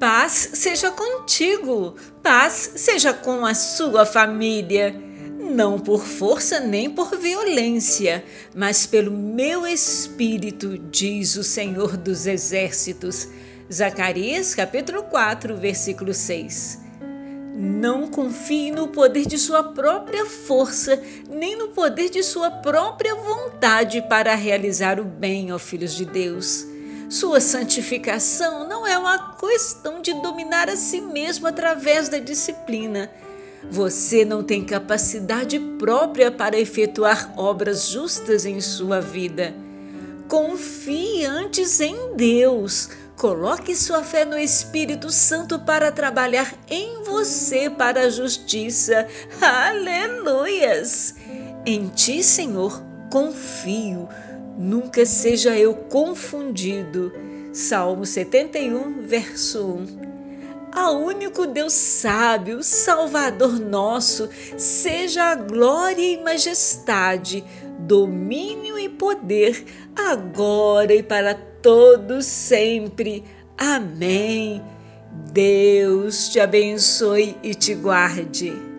Paz seja contigo, paz seja com a sua família. Não por força nem por violência, mas pelo meu espírito, diz o Senhor dos Exércitos. Zacarias capítulo 4, versículo 6. Não confie no poder de sua própria força, nem no poder de sua própria vontade para realizar o bem, ó filhos de Deus. Sua santificação não é uma questão de dominar a si mesmo através da disciplina. Você não tem capacidade própria para efetuar obras justas em sua vida. Confie antes em Deus. Coloque sua fé no Espírito Santo para trabalhar em você para a justiça. Aleluias! Em ti, Senhor, confio nunca seja eu confundido. Salmo 71, verso 1. Ao único Deus sábio, Salvador nosso, seja a glória e majestade, domínio e poder, agora e para todos sempre. Amém. Deus te abençoe e te guarde.